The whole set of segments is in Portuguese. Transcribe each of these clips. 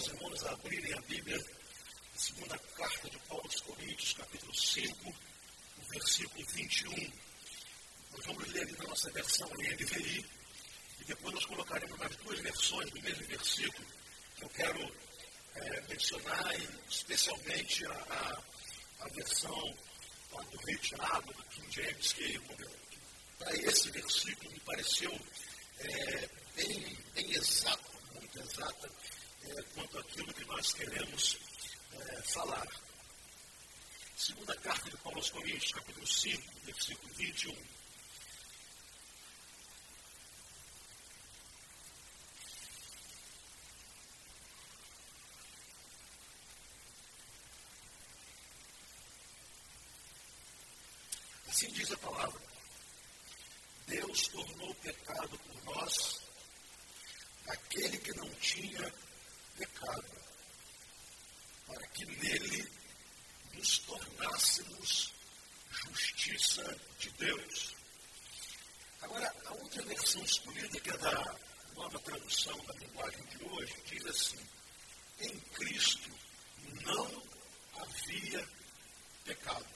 aos irmãos a abrirem a Bíblia, a segunda carta de Paulo aos Coríntios, capítulo 5, o versículo 21. Nós vamos ler na nossa versão NVI, e depois nós colocaremos nas duas versões do mesmo versículo, que eu quero é, mencionar, especialmente a, a, a versão lá do retirado do King James, que para esse versículo me pareceu é, bem, bem exato, muito exata, é, quanto àquilo que nós queremos é, falar. Segunda carta de Paulo aos Coríntios, capítulo 5, versículo 21. Assim diz a palavra. Deus tornou pecado por nós aquele que não tinha pecado, para que nele nos tornássemos justiça de Deus. Agora, a outra versão escolhida, que é da nova tradução da linguagem de hoje, diz assim: em Cristo não havia pecado,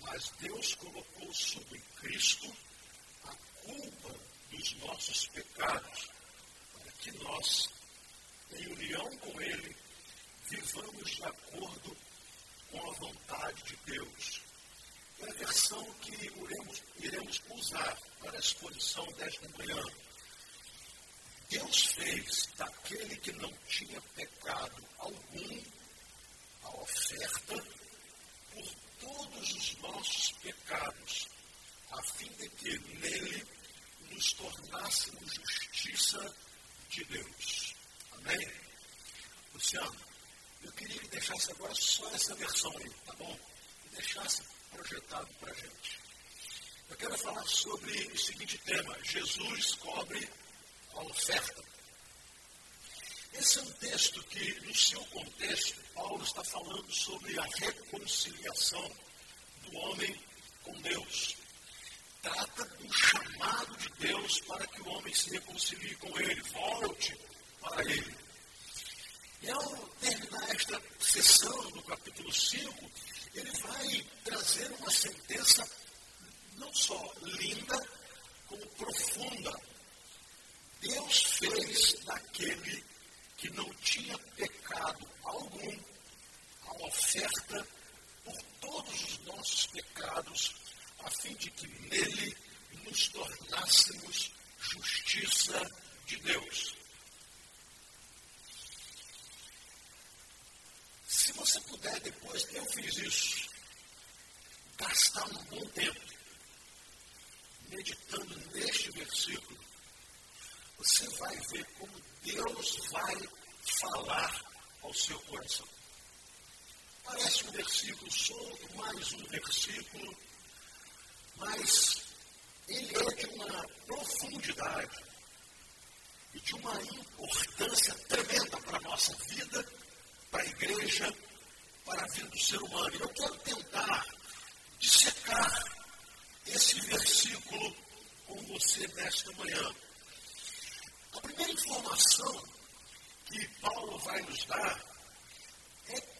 mas Deus colocou sobre Cristo a culpa dos nossos pecados que nós, em união com Ele, vivamos de acordo com a vontade de Deus. É a versão que iremos, iremos usar para a exposição desta manhã. Deus fez daquele que não tinha pecado algum a oferta por todos os nossos pecados, a fim de que nele nos tornássemos justiça de Deus. Amém? Luciano, eu queria que deixasse agora só essa versão aí, tá bom? E deixasse projetado para a gente. Eu quero falar sobre o seguinte tema: Jesus cobre a oferta. Esse é um texto que, no seu contexto, Paulo está falando sobre a reconciliação do homem com Deus trata do chamado de Deus para que o homem se reconcilie com ele, volte para ele. E ao terminar esta sessão do capítulo 5, ele vai trazer uma sentença não só linda, como profunda. Deus fez daquele que não tinha pecado algum a oferta por todos os nossos pecados a fim de que nele nos tornássemos justiça de Deus. Se você puder depois, eu fiz isso, gastar um bom tempo meditando neste versículo, você vai ver como Deus vai falar ao seu coração. Parece um versículo solto, mais um versículo mas ele é de uma profundidade e de uma importância tremenda para a nossa vida, para a igreja, para a vida do ser humano. E eu quero tentar dissecar esse versículo com você nesta manhã. A primeira informação que Paulo vai nos dar é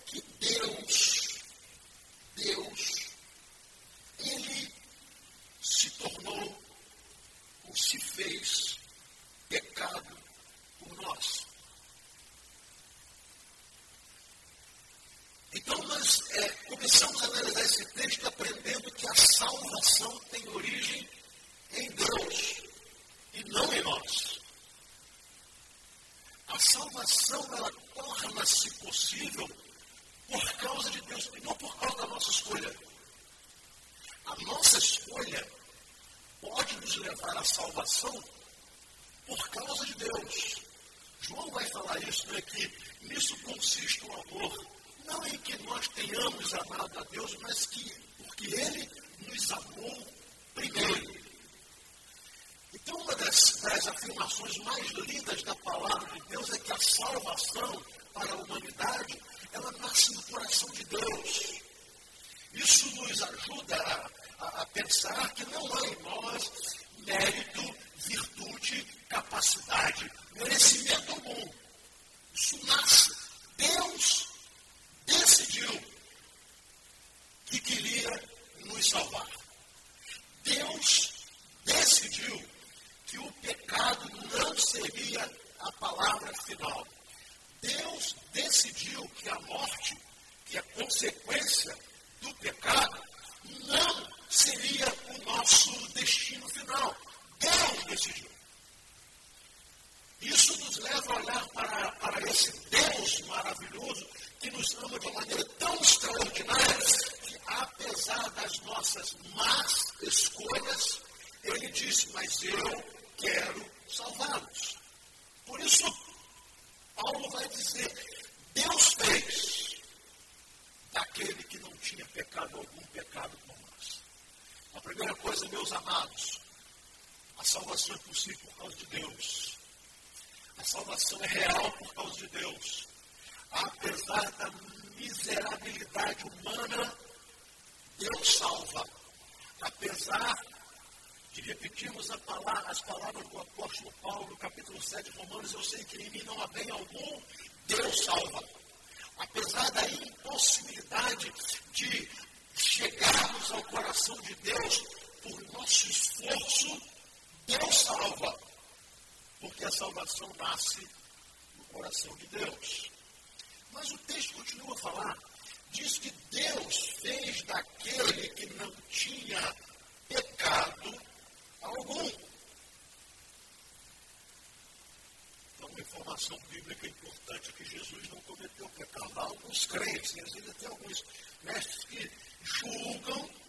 salvar. Deus decidiu que o pecado não seria a palavra final. Deus decidiu que a morte, que é consequência coração de Deus por nosso esforço, Deus salva. Porque a salvação nasce no coração de Deus. Mas o texto continua a falar. Diz que Deus fez daquele que não tinha pecado algum. Então, uma informação bíblica importante é que Jesus não cometeu pecado. Há alguns crentes, e ainda tem alguns mestres que julgam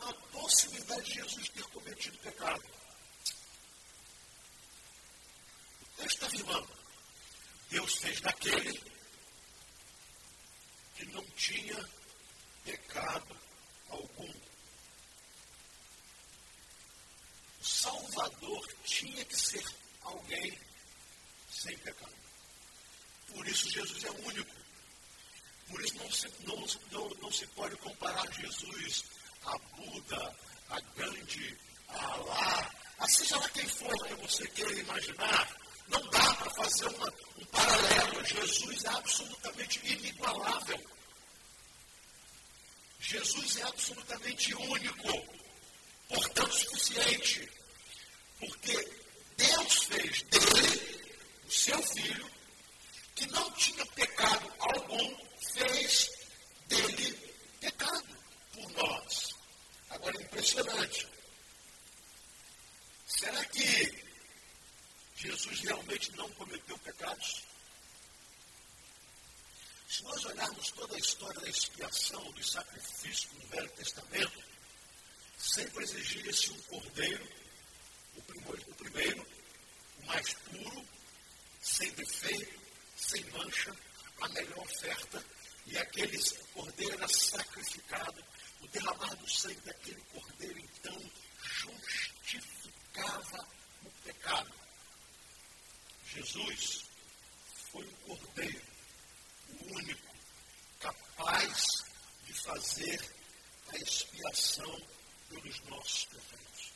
a possibilidade de Jesus ter cometido pecado. Texto está afirmando: Deus fez daquele que não tinha pecado algum. O Salvador tinha que ser alguém sem pecado. Por isso Jesus é único. Por isso não se, não, não, não se pode comparar Jesus a Buda, a Gandhi, a Alá, a seja lá quem for que você queira imaginar. Não dá para fazer uma, um paralelo. Jesus é absolutamente inigualável. Jesus é absolutamente único, portanto suficiente. Porque Deus fez dele, o seu filho, que não tinha pecado algum, fez dele pecado por nós. Agora é impressionante. Será que Jesus realmente não cometeu pecados? Se nós olharmos toda a história da expiação, do sacrifício no Velho Testamento, exigia-se um cordeiro, o primeiro, o primeiro, o mais puro, sem defeito, sem mancha, a melhor oferta, e aquele cordeiro era sacrificado. O derramar do sangue daquele cordeiro, então, justificava o pecado. Jesus foi o cordeiro, o único, capaz de fazer a expiação pelos nossos pecados.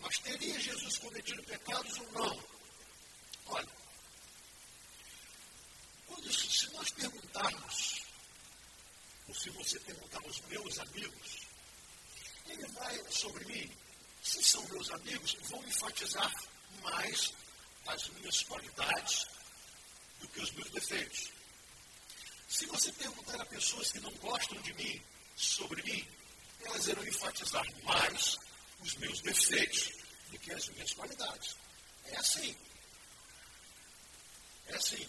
Mas teria Jesus cometido pecados ou não? Olha, quando, se nós perguntarmos, ou se você perguntar aos meus amigos, ele vai sobre mim, se são meus amigos, vão enfatizar mais as minhas qualidades do que os meus defeitos. Se você perguntar a pessoas que não gostam de mim, sobre mim, elas irão enfatizar mais os meus defeitos do que as minhas qualidades. É assim. É assim.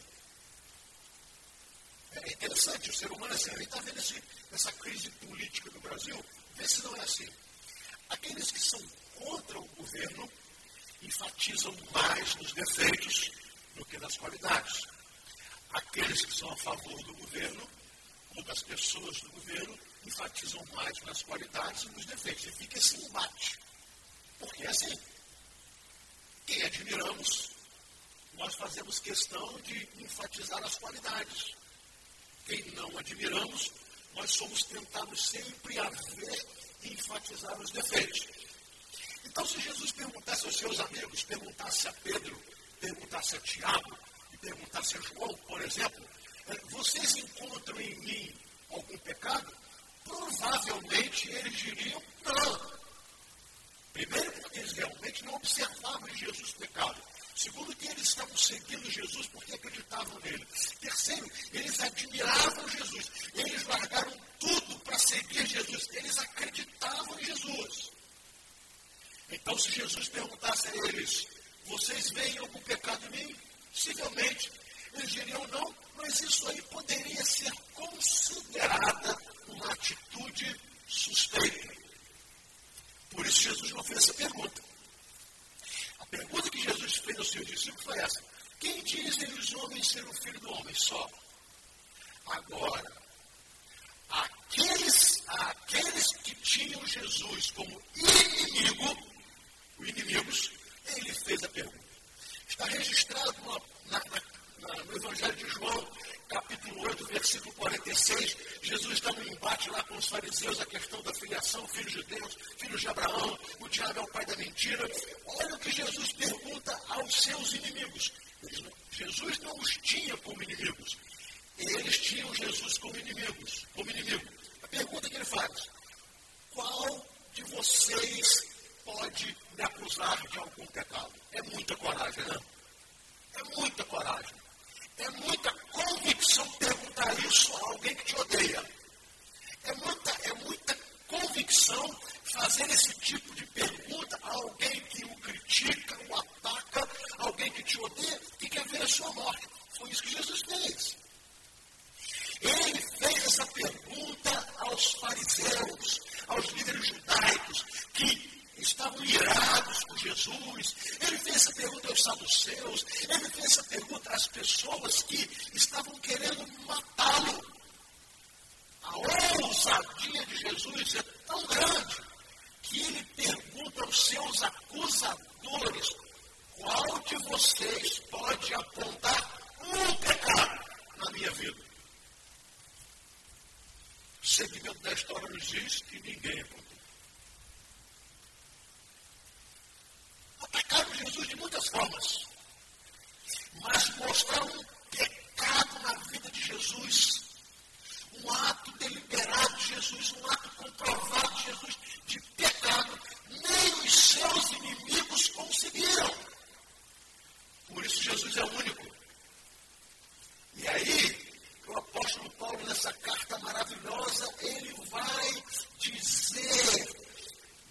É interessante, o ser humano é assim. A gente está vendo esse, essa crise política no Brasil. Vê se não é assim. Aqueles que são contra o governo enfatizam mais nos defeitos do que nas qualidades. Aqueles que são a favor do governo ou das pessoas do governo enfatizam mais nas qualidades e nos defeitos. E fica esse embate. Porque é assim. Quem admiramos, nós fazemos questão de enfatizar as qualidades. Quem não admiramos, nós somos tentados sempre a ver e enfatizar os defeitos. Então, se Jesus perguntasse aos seus amigos, perguntasse a Pedro, perguntasse a Tiago e perguntasse a João, por exemplo, é, vocês encontram em mim algum pecado? Provavelmente eles diriam não. Primeiro, porque eles realmente não observavam em Jesus pecado. Segundo, que eles estavam seguindo Jesus porque acreditavam nele. Terceiro, eles admiravam Jesus. Eles largaram tudo para seguir Jesus. Eles acreditavam em Jesus. Então, se Jesus perguntasse a eles: Vocês veem algum pecado em mim? Possivelmente. Eles diriam não, mas isso aí poderia ser considerada uma atitude suspeita. Por isso, Jesus não fez essa pergunta. Pergunta que Jesus fez aos seus discípulos foi essa: Quem dizem os homens ser o filho do homem? Só. Agora, aqueles, aqueles que tinham Jesus como inimigo, os inimigos, ele fez a pergunta. Está registrado na, na, na, no Evangelho de João, capítulo 8, versículo 46. Jesus está no embate lá com os fariseus, a questão da filiação, filhos de Deus, filhos de Abraão, o diabo é o pai da mentira. Olha o que Jesus pergunta aos seus inimigos. Jesus não os tinha como inimigos. Eles tinham Jesus como inimigos, como inimigo. A pergunta que ele faz: qual de vocês pode me acusar de algum pecado? É muita coragem, né? É muita coragem. É muita convicção perguntar isso a alguém que te odeia. É muita, é muita convicção fazer esse tipo de pergunta a alguém que o critica, o ataca, alguém que te odeia, que quer ver a sua morte. Foi isso que Jesus fez. Ele fez essa pergunta aos fariseus, aos líderes judaicos, que estavam irados com Jesus. Ele fez essa pergunta aos saduceus. Ele fez essa pergunta às pessoas que estavam querendo matá-lo. A ousadia de Jesus é tão grande que ele pergunta aos seus acusadores: qual de vocês pode apontar um pecado na minha vida? O segmento da história nos diz que ninguém apontou. Atacaram Jesus de muitas formas, mas mostraram um pecado na vida de Jesus, um ato deliberado de Jesus, um ato comprovado de Jesus de pecado, nem os seus inimigos conseguiram. Por isso Jesus é único. E aí, o apóstolo Paulo, nessa carta maravilhosa, ele vai dizer: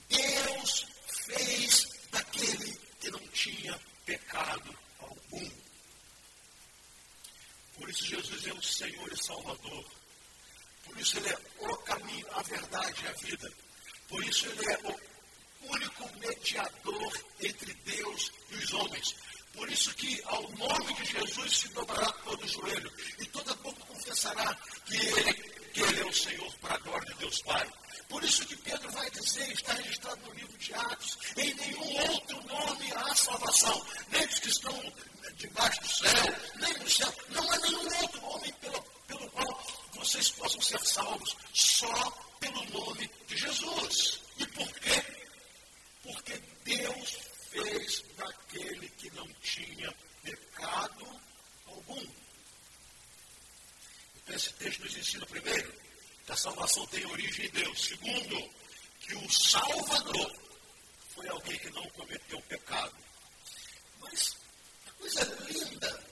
Deus fez daquele que não tinha pecado algum. Por isso Jesus é o Senhor e Salvador. Por isso Ele é o caminho, a verdade e a vida. Por isso Ele é o único mediador entre Deus e os homens. Por isso que ao nome de Jesus se dobrará todo o joelho e toda boca confessará que Ele, que ele é o Senhor para a glória de Deus Pai. Por isso que Pedro vai dizer, está registrado no livro de Atos, em nenhum outro nome há salvação, nem dos que estão debaixo do céu, nem no céu. Não há nenhum outro nome pelo, pelo qual vocês possam ser salvos, só pelo nome de Jesus. E por quê? Porque Deus fez daquele que não tinha pecado algum. Então esse texto nos ensina primeiro que a salvação tem origem em Deus. Segundo, que o Salvador foi alguém que não cometeu pecado. Mas a coisa linda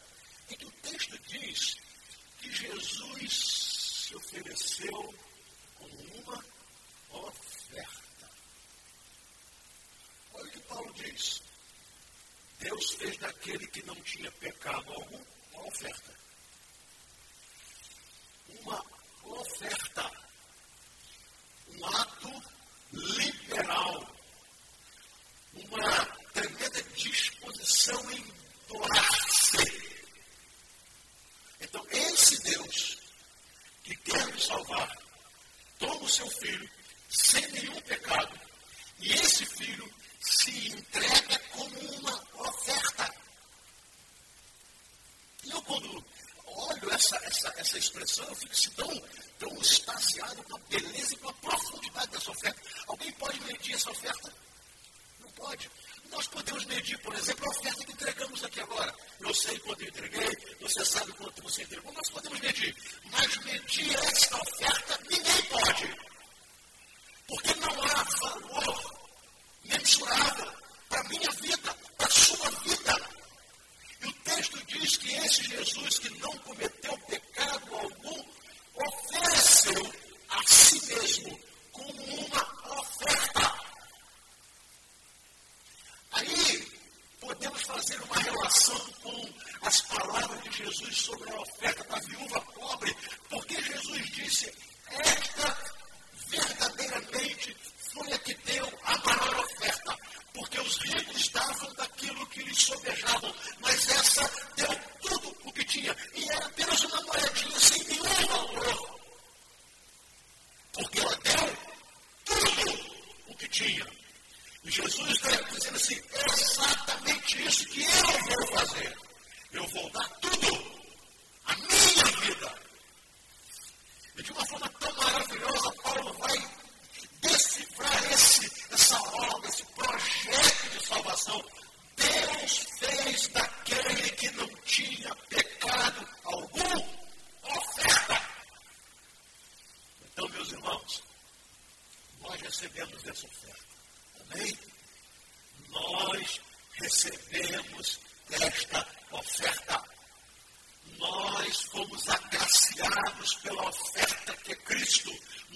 Cristo,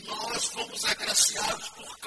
nós fomos agraciados por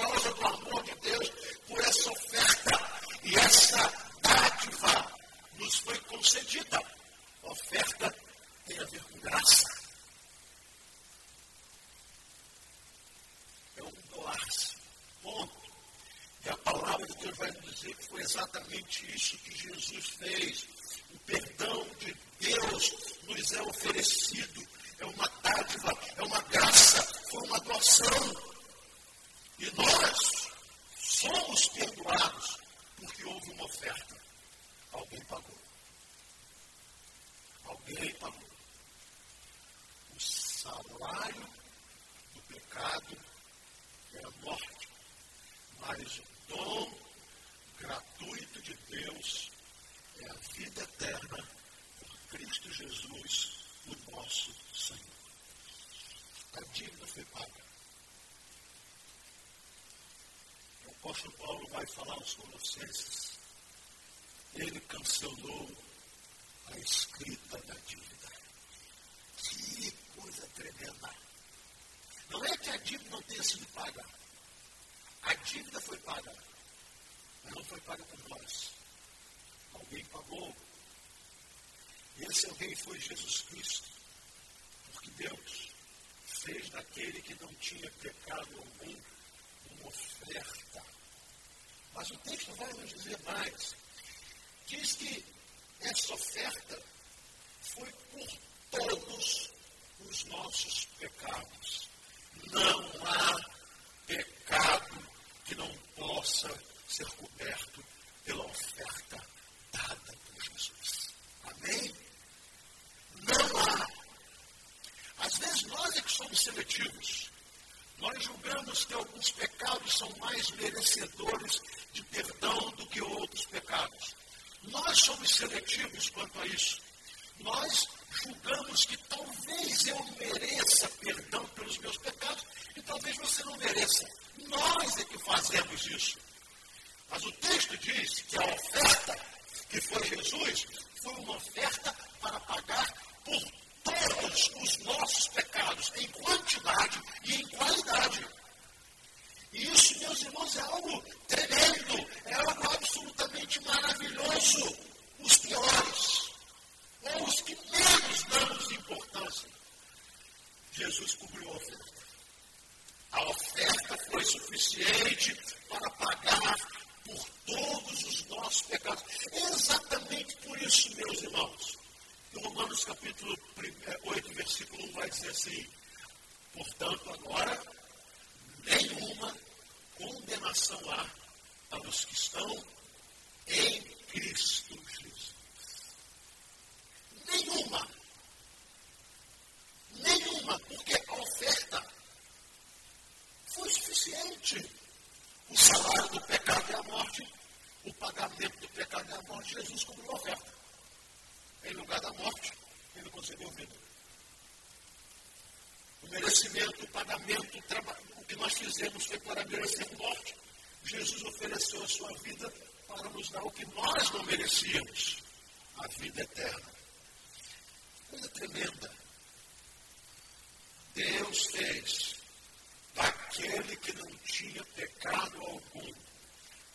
tinha sido paga. A dívida foi paga. Não foi paga por nós. Alguém pagou. E esse alguém foi Jesus Cristo. Porque Deus fez daquele que não tinha pecado algum uma oferta. Mas o texto vai nos dizer mais. Diz que essa oferta foi por todos os nossos pecados. Não há pecado que não possa ser coberto pela oferta dada por Jesus. Amém? Não há. Às vezes nós é que somos seletivos. Nós julgamos que alguns pecados são mais merecedores de perdão do que outros pecados. Nós somos seletivos quanto a isso. Nós julgamos que talvez eu mereça perdão pelos meus pecados e talvez você não mereça. Nós é que fazemos isso. Mas o texto diz que a oferta que foi Jesus foi uma oferta para pagar por todos os nossos pecados, em quantidade e em qualidade. tratamento, o que nós fizemos foi para merecer morte. Jesus ofereceu a sua vida para nos dar o que nós não merecíamos, a vida eterna. Coisa tremenda. Deus fez daquele que não tinha pecado algum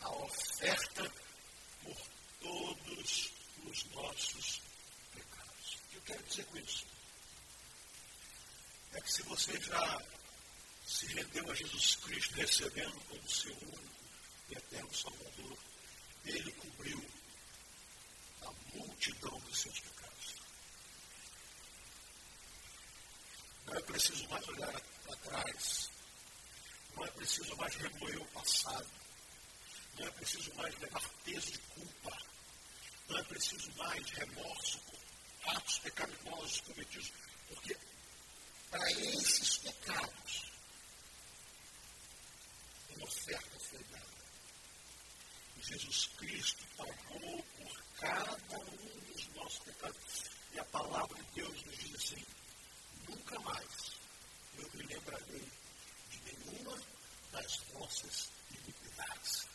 a oferta por todos os nossos pecados. O que eu quero dizer com isso? É que se você já se rendeu a Jesus Cristo recebendo como seu único e eterno Salvador, ele cobriu a multidão dos seus pecados. Não é preciso mais olhar atrás. Não é preciso mais remoer o passado. Não é preciso mais levar peso de culpa. Não é preciso mais remorso por atos pecaminosos cometidos. Porque para esses pecados, uma oferta foi dada. Jesus Cristo pagou por cada um dos nossos pecados. E a palavra de Deus nos diz assim: nunca mais eu me lembrarei de nenhuma das vossas iniquidades.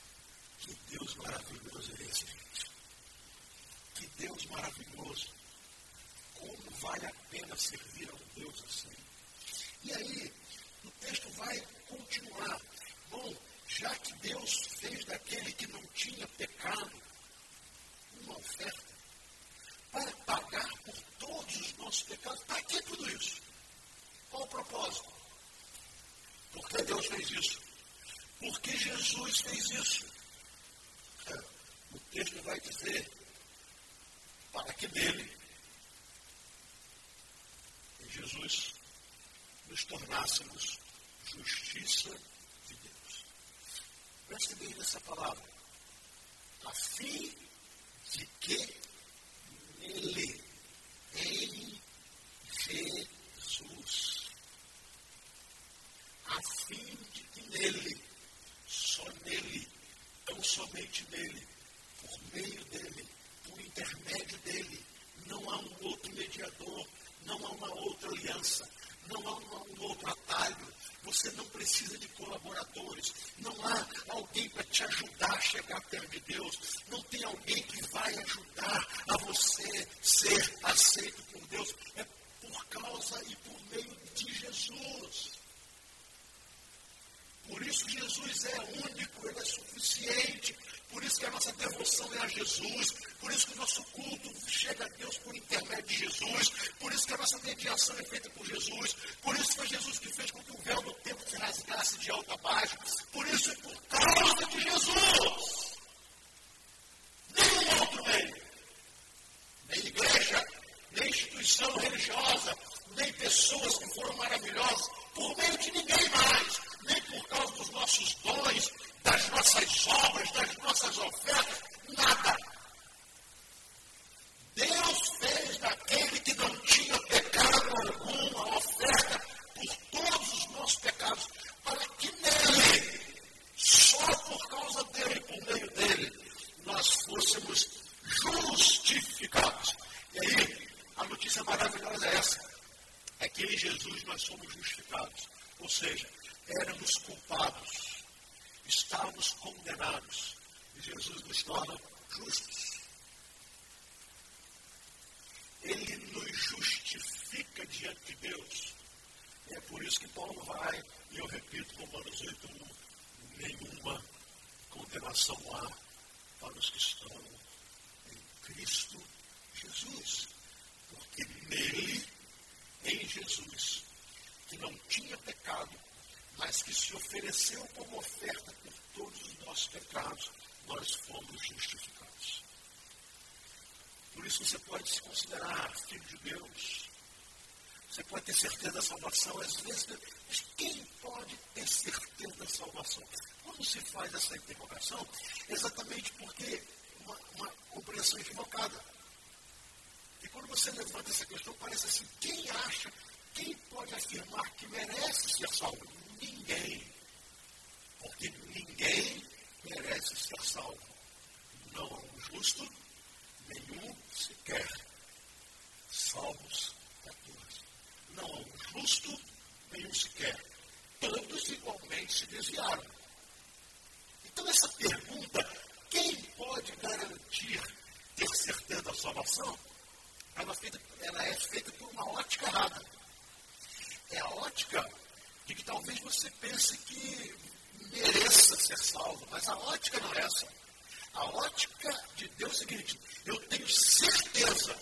Que Deus maravilhoso é esse, gente. Que Deus maravilhoso. Como vale a pena servir a um Deus assim. E aí, o texto vai continuar. Bom, já que Deus fez daquele que não tinha pecado uma oferta para pagar por todos os nossos pecados, para que tudo isso? Qual o propósito? Por que Deus fez isso? Porque Jesus fez isso. É, o texto vai dizer para que dele, em Jesus, nos tornássemos justiça Preste bem nessa palavra. A fim de que nele, em Jesus, a fim de que nele, só nele, tão somente nele, por meio dele, por intermédio dele, não há um outro mediador, não há uma outra aliança, não há um outro atalho, você não precisa de colaboradores. Não há alguém para te ajudar a chegar perto de Deus. Não tem alguém que vai ajudar a você ser aceito por Deus. É por causa e por meio de Jesus. Por isso Jesus é único, ele é suficiente. Por isso que a nossa devoção é a Jesus. Por isso que o nosso culto chega a Deus por intermédio de Jesus. Por isso que a nossa mediação é feita por Jesus. Por isso foi Jesus que fez com que o véu do tempo se rasgasse de alto a baixo. Por isso é por causa de Jesus. Nenhum outro meio. Nem igreja, nem instituição religiosa, nem pessoas que foram maravilhosas, por meio de ninguém mais, nem por causa dos nossos dons, das nossas obras, das nossas ofertas, nada. Deus fez daquele que não tinha pecado algum a oferta por todos os nossos pecados, para que nele, só por causa dele, por meio dele, nós fôssemos justificados. E aí, a notícia maravilhosa é essa: é que em Jesus nós somos justificados. Ou seja, éramos culpados estávamos condenados. E Jesus nos torna justos. Ele nos justifica diante de Deus. E é por isso que Paulo vai, e eu repito, Romanos 8, 1, nenhuma condenação há para os que estão em Cristo Jesus. Porque nele, em Jesus, que não tinha pecado, que se ofereceu como oferta por todos os nossos pecados, nós fomos justificados. Por isso você pode se considerar filho de Deus. Você pode ter certeza da salvação. Às vezes, mas quem pode ter certeza da salvação? Quando se faz essa interrogação, exatamente porque uma, uma compreensão equivocada. E quando você levanta essa questão, parece assim, quem acha, quem pode afirmar que merece ser salvo? Ninguém. Porque ninguém merece ser salvo. Não há um justo, nenhum sequer. Salvos 14. Não há um justo, nenhum sequer. Todos igualmente se desviaram. Então, essa pergunta, quem pode garantir ter certeza da salvação? ela, feita, ela é feita por uma ótica errada. É a ótica de que talvez você pense que mereça ser salvo, mas a ótica não é essa. A ótica de Deus é a seguinte: eu tenho certeza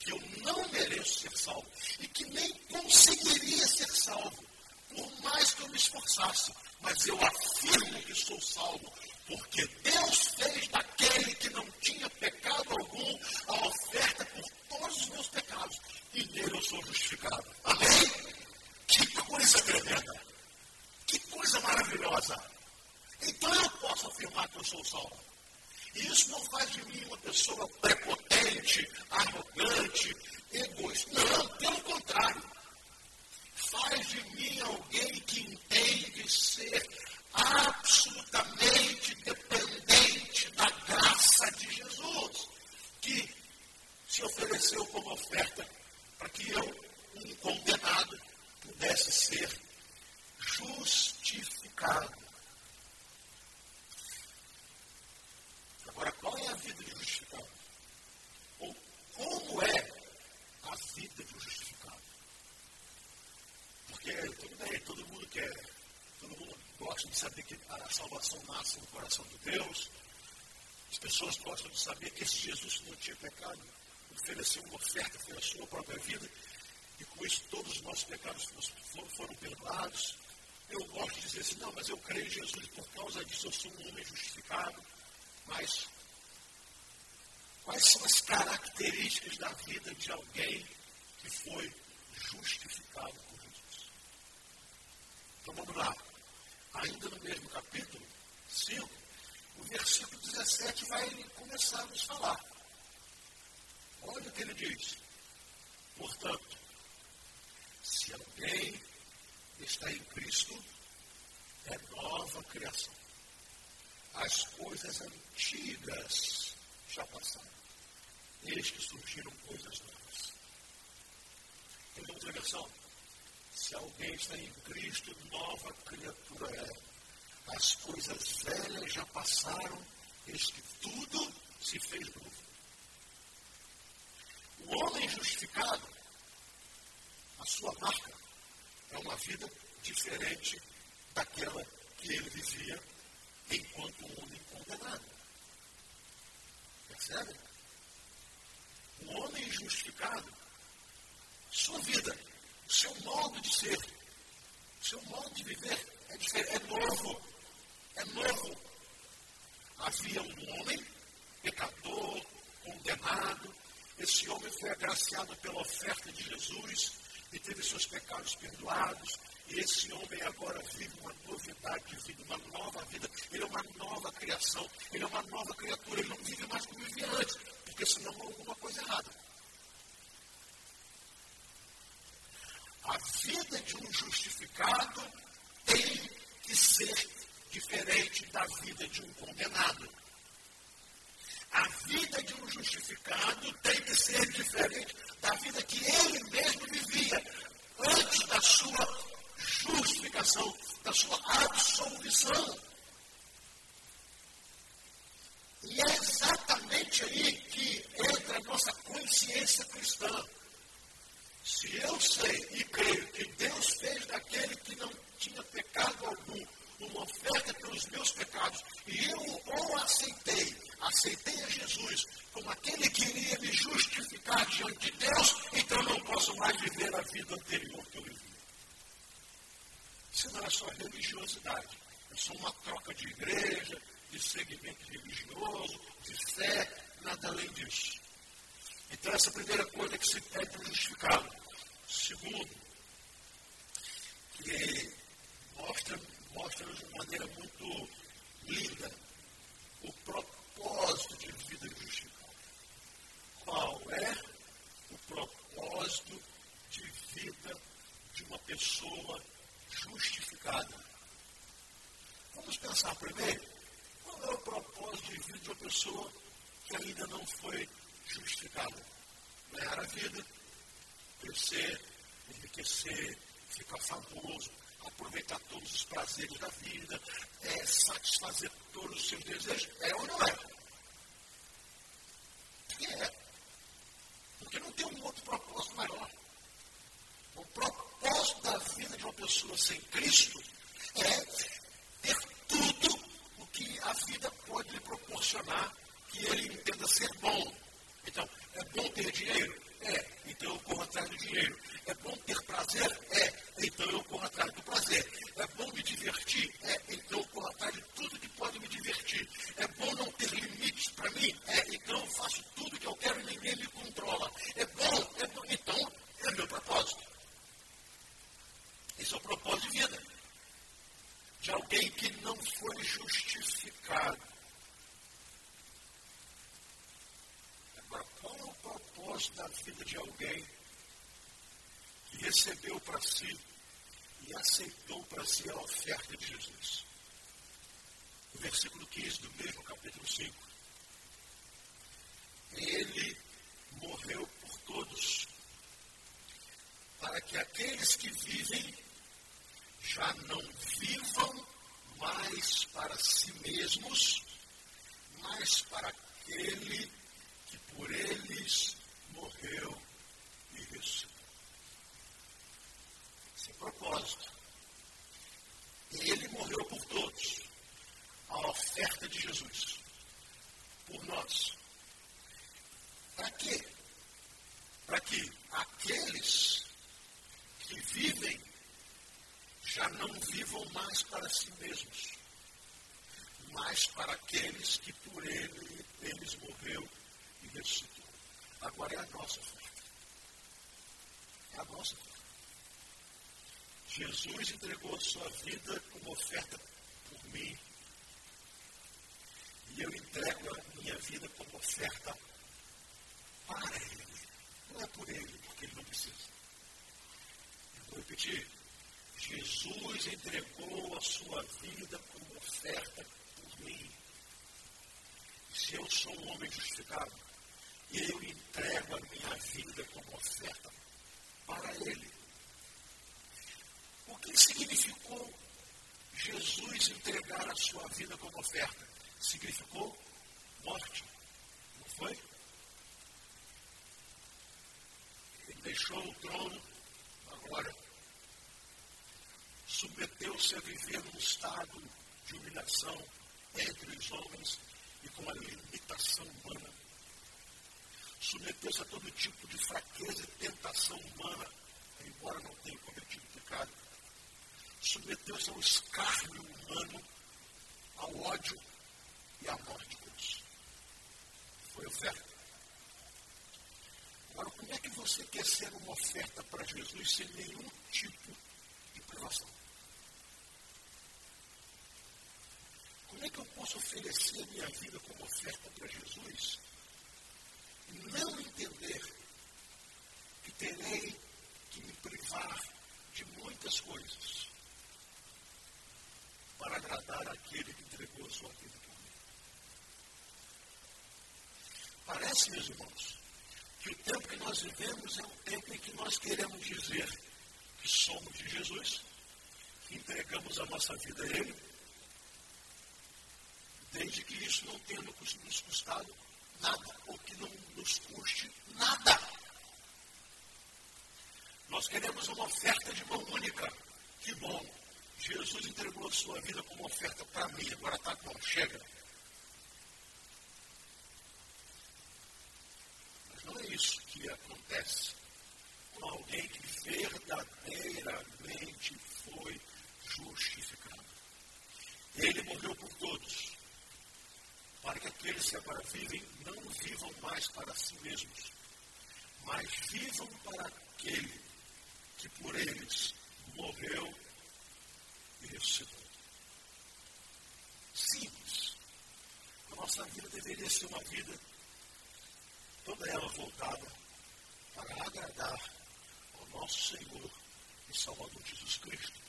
que eu não mereço ser salvo e que nem conseguiria ser salvo, por mais que eu me esforçasse. Mas eu afirmo que sou salvo, porque Deus fez daquele que não tinha pecado algum a oferta por todos os meus pecados, e nele eu sou justificado. Amém? Coisa tremenda! Que coisa maravilhosa! Então eu posso afirmar que eu sou salvo. E isso não faz de mim uma pessoa prepotente, arrogante, egoísta. Não, pelo contrário. Faz de mim alguém que entende ser absolutamente dependente da graça de Jesus, que se ofereceu como oferta para que eu, um condenado, pudesse ser justificado. Agora, qual é a vida de justificado? Ou como é a vida de justificado? Porque tudo bem, todo mundo quer, todo mundo gosta de saber que a salvação nasce no coração de Deus. As pessoas gostam de saber que esse Jesus não tinha pecado, ofereceu uma oferta pela sua própria vida, e com isso todos os nossos pecados foram, perdoados. Eu gosto de dizer assim, não, mas eu creio em Jesus, por causa disso eu sou um homem justificado. Mas quais são as características da vida de alguém que foi justificado por Jesus? Então vamos lá. Ainda no mesmo capítulo 5, o versículo 17 vai começar a nos falar. Olha o que ele diz. Portanto, se alguém está em Cristo, é nova criação as coisas antigas já passaram. Eis que surgiram coisas novas. Tem outra versão? Se alguém está em Cristo, nova criatura é. As coisas velhas já passaram, eis que tudo se fez novo. O homem justificado, a sua marca, é uma vida diferente daquela que ele vivia enquanto um homem condenado. Percebe? O homem justificado, sua vida, seu modo de ser, seu modo de viver é diferente, é novo. É novo. Havia um homem, pecador, condenado. Esse homem foi agraciado pela oferta de Jesus e teve seus pecados perdoados e esse homem agora vive uma novidade de vida, uma nova vida. Ele é uma nova criação, ele é uma nova criatura. Ele não vive mais como vivia antes, porque senão há alguma coisa errada. A vida de um justificado tem que ser diferente da vida de um condenado. A vida de um justificado tem que ser diferente da vida que ele mesmo vivia antes da sua justificação, da sua absolvição. E é exatamente aí que entra a nossa consciência cristã. Se eu sei e creio que Deus fez daquele que não tinha pecado algum uma oferta pelos meus pecados, e eu ou aceitei, aceitei a Jesus como aquele que iria me justificar diante de Deus, então não posso mais viver a vida anterior que eu vivi. Isso não é só religiosidade. É só uma troca de igreja, de segmento religioso, de fé, nada além disso. Então, essa é a primeira coisa que se pede para justificado. Segundo, que mostra, mostra de uma maneira muito linda o propósito de vida de justificado. Qual é o propósito de vida de uma pessoa justificada. Vamos pensar primeiro, qual é o propósito de vida de uma pessoa que ainda não foi justificada? Ganhar a vida, crescer, enriquecer, ficar famoso, aproveitar todos os prazeres da vida, é, satisfazer todos os seus desejos. É ou não é? É. Porque não tem propósito maior. O propósito da vida de uma pessoa sem Cristo é ter tudo o que a vida pode lhe proporcionar que ele entenda ser bom. Então, é bom ter dinheiro? É. Então eu corro atrás do dinheiro. É bom ter prazer? É. Então eu corro atrás do prazer. É bom me divertir? É. Então eu corro atrás de tudo que pode me divertir. É bom não ter limites para mim? É. Então eu faço tudo que eu quero e ninguém me controla. É bom? É bom. Então é meu propósito. Esse é o propósito de vida. De alguém que não foi justificado. Agora, qual é o propósito da vida de alguém que recebeu para si e aceitou para si a oferta de Jesus? O versículo 15 do mesmo capítulo 5. Ele morreu por todos, para que aqueles que vivem já não vivam mais para si mesmos, mas para aquele que por eles morreu e ressuscitou. Esse é o propósito. Ele morreu por todos. A oferta de Jesus. Por nós. Para quê? Para que aqueles que vivem já não vivam mais para si mesmos, mas para aqueles que por ele, eles morreu e ressuscitou. Agora é a nossa oferta. É a nossa oferta. Jesus entregou a sua vida como oferta por mim. E eu entrego a minha vida como oferta para Ele. Não é por Ele, porque Ele não precisa. Eu vou repetir. Jesus entregou a sua vida como oferta por mim. Se eu sou um homem justificado, eu entrego a minha vida como oferta para Ele. O que significou Jesus entregar a sua vida como oferta? Significou morte, não foi? Ele deixou o trono, agora submeteu-se a viver num estado de humilhação entre os homens e com a limitação humana. Submeteu-se a todo tipo de fraqueza e tentação humana, embora não tenha cometido pecado. Submeteu-se ao escárnio humano, ao ódio e à morte por isso. Foi oferta. Agora, como é que você quer ser uma oferta para Jesus sem nenhum tipo de privação? Como é que eu posso oferecer minha vida como oferta para Jesus não entender que terei que me privar de muitas coisas para agradar aquele que entregou a sua vida por mim? Parece, meus irmãos, que o tempo que nós vivemos é um tempo em que nós queremos dizer que somos de Jesus, que entregamos a nossa vida a Ele desde que isso não tenha nos custado nada, ou que não nos custe nada. Nós queremos uma oferta de mão única. Que bom. Jesus entregou a sua vida como oferta para mim, agora está bom, chega. Mas não é isso que acontece com alguém que verdadeiramente foi justificado. Ele morreu por todos aqueles que agora vivem não vivam mais para si mesmos, mas vivam para aquele que por eles morreu e ressuscitou. Simples. A nossa vida deveria ser uma vida toda ela voltada para agradar ao nosso Senhor e Salvador Jesus Cristo.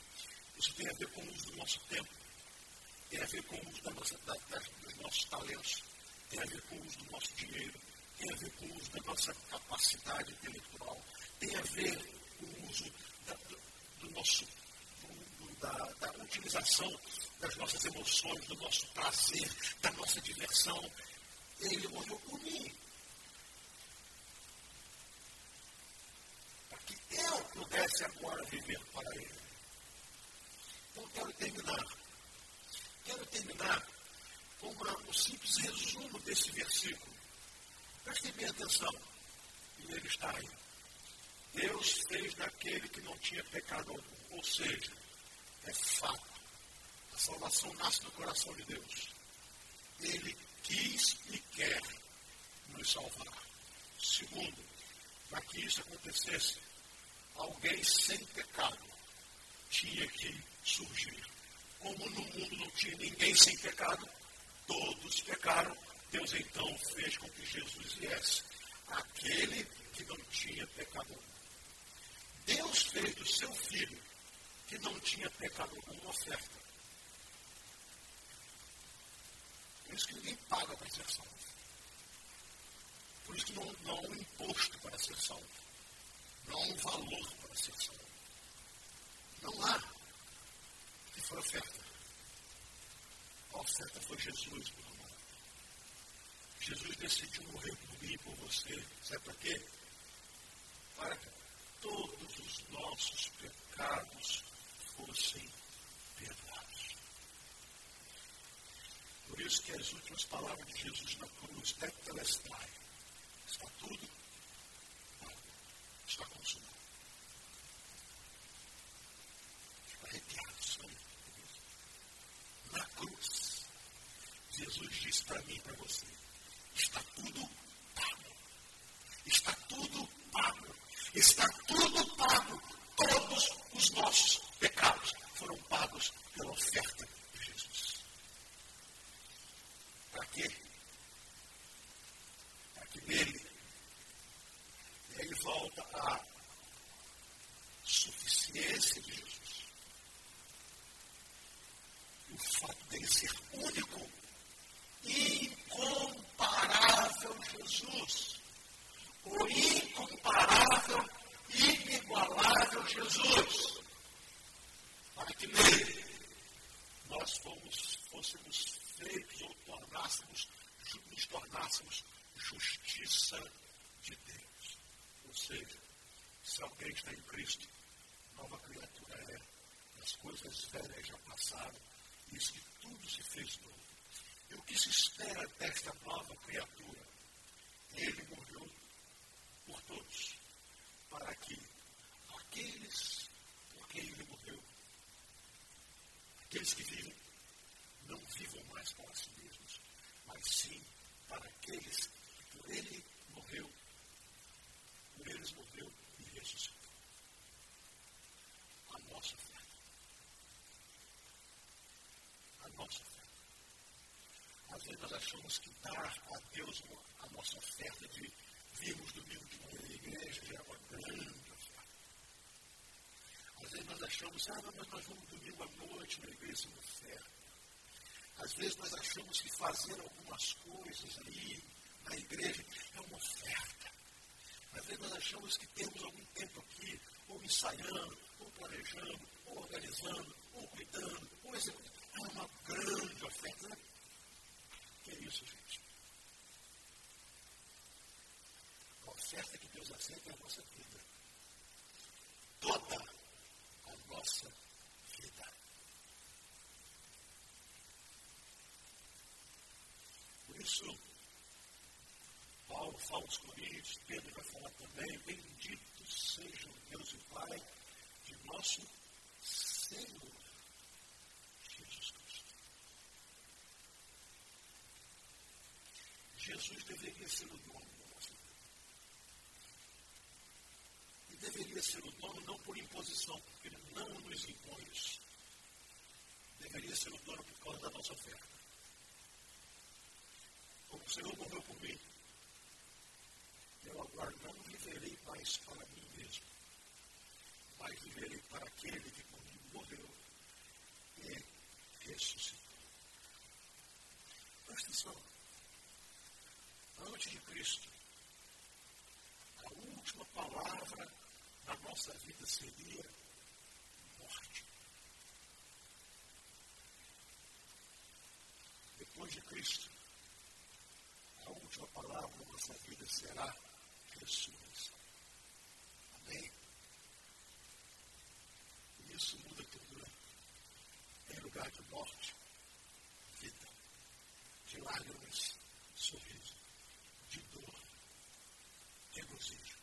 Isso tem a ver com o uso do nosso tempo, tem a ver com o uso da nossa, da, dos nossos talentos, tem a ver com o uso do nosso dinheiro, tem a ver com o uso da nossa capacidade intelectual, tem a ver com o uso da, do, do, nosso, do, da, da utilização das nossas emoções, do nosso prazer, da nossa diversão. Ele morreu por mim. que eu pudesse agora viver para Ele. Então, quero terminar. Quero terminar com uma, um simples resumo desse versículo. Prestem bem atenção. E ele está aí. Deus fez daquele que não tinha pecado algum. Ou seja, é fato. A salvação nasce do coração de Deus. Ele quis e quer nos salvar. Segundo, para que isso acontecesse, alguém sem pecado tinha que surgir. Como no mundo não tinha ninguém sem pecado, todos pecaram, Deus então fez com que Jesus viesse. Aquele que não tinha pecado Deus fez do seu filho, que não tinha pecado algum, uma oferta. Por isso que ninguém paga para ser salvo. Por isso que não, não há um imposto para ser salvo. Não há um valor para ser salvo. Não há. Que foi oferta. A oferta foi Jesus, meu irmão. Jesus decidiu morrer por mim e por você. Sabe para quê? Para que todos os nossos pecados fossem perdoados. Por isso que as últimas palavras de Jesus na cruz, tetelestai, está tudo está consumado. Fica arrepiado, sabe? Na cruz, Jesus disse para mim e para você, está tudo pago. Está tudo pago. Está tudo pago. Todos os nossos pecados foram pagos pela oferta de Jesus. Para quê? Para que nele ele volta à suficiência de Jesus. O fato dele ser único, incomparável Jesus. O incomparável, inigualável Jesus. Para que nele nós fomos, fôssemos feitos ou tornássemos, nos tornássemos justiça de Deus. Ou seja, se alguém está em Cristo, nova criatura é. As coisas velhas já passaram, e isso que tudo se fez novo. E o que se espera desta nova criatura? Ele morreu por todos, para que aqueles por quem ele morreu, aqueles que vivem, não vivam mais para si mesmos, mas sim para aqueles que por ele morreu por eles morreu e ressuscitou. A nossa fé. A nossa fé. Às vezes nós achamos que dar a Deus a nossa oferta de virmos domingo de manhã na igreja já é uma grande oferta. Às vezes nós achamos, ah, mas nós vamos domingo à noite na igreja uma oferta. Às vezes nós achamos que fazer algumas coisas aí na igreja é uma oferta. Às vezes nós achamos que temos algum tempo aqui, ou ensaiando, ou planejando, ou organizando, ou cuidando, ou executando. É uma grande oferta. É isso, gente? A oferta que Deus aceita é a nossa vida. Toda a nossa vida. Por isso, Paulo fala aos Coríntios, Pedro vai falar também, bendito seja o Deus e Pai de nosso Senhor Jesus Cristo. Jesus deveria ser o dono da nossa vida. E deveria ser o dono não por imposição, porque ele não nos impõe isso. Deveria ser o dono por causa da nossa oferta. Como o Senhor morreu por mim, eu agora não viverei mais para mim mesmo, mas viverei para aquele que por mim morreu e ressuscitou. Presta atenção antes de Cristo, a última palavra da nossa vida seria morte. Depois de Cristo, a última palavra da nossa vida será ressurreição. Amém? E isso muda tudo. Né? Em lugar de morte, vida. De lágrimas, sorriso de dor, de.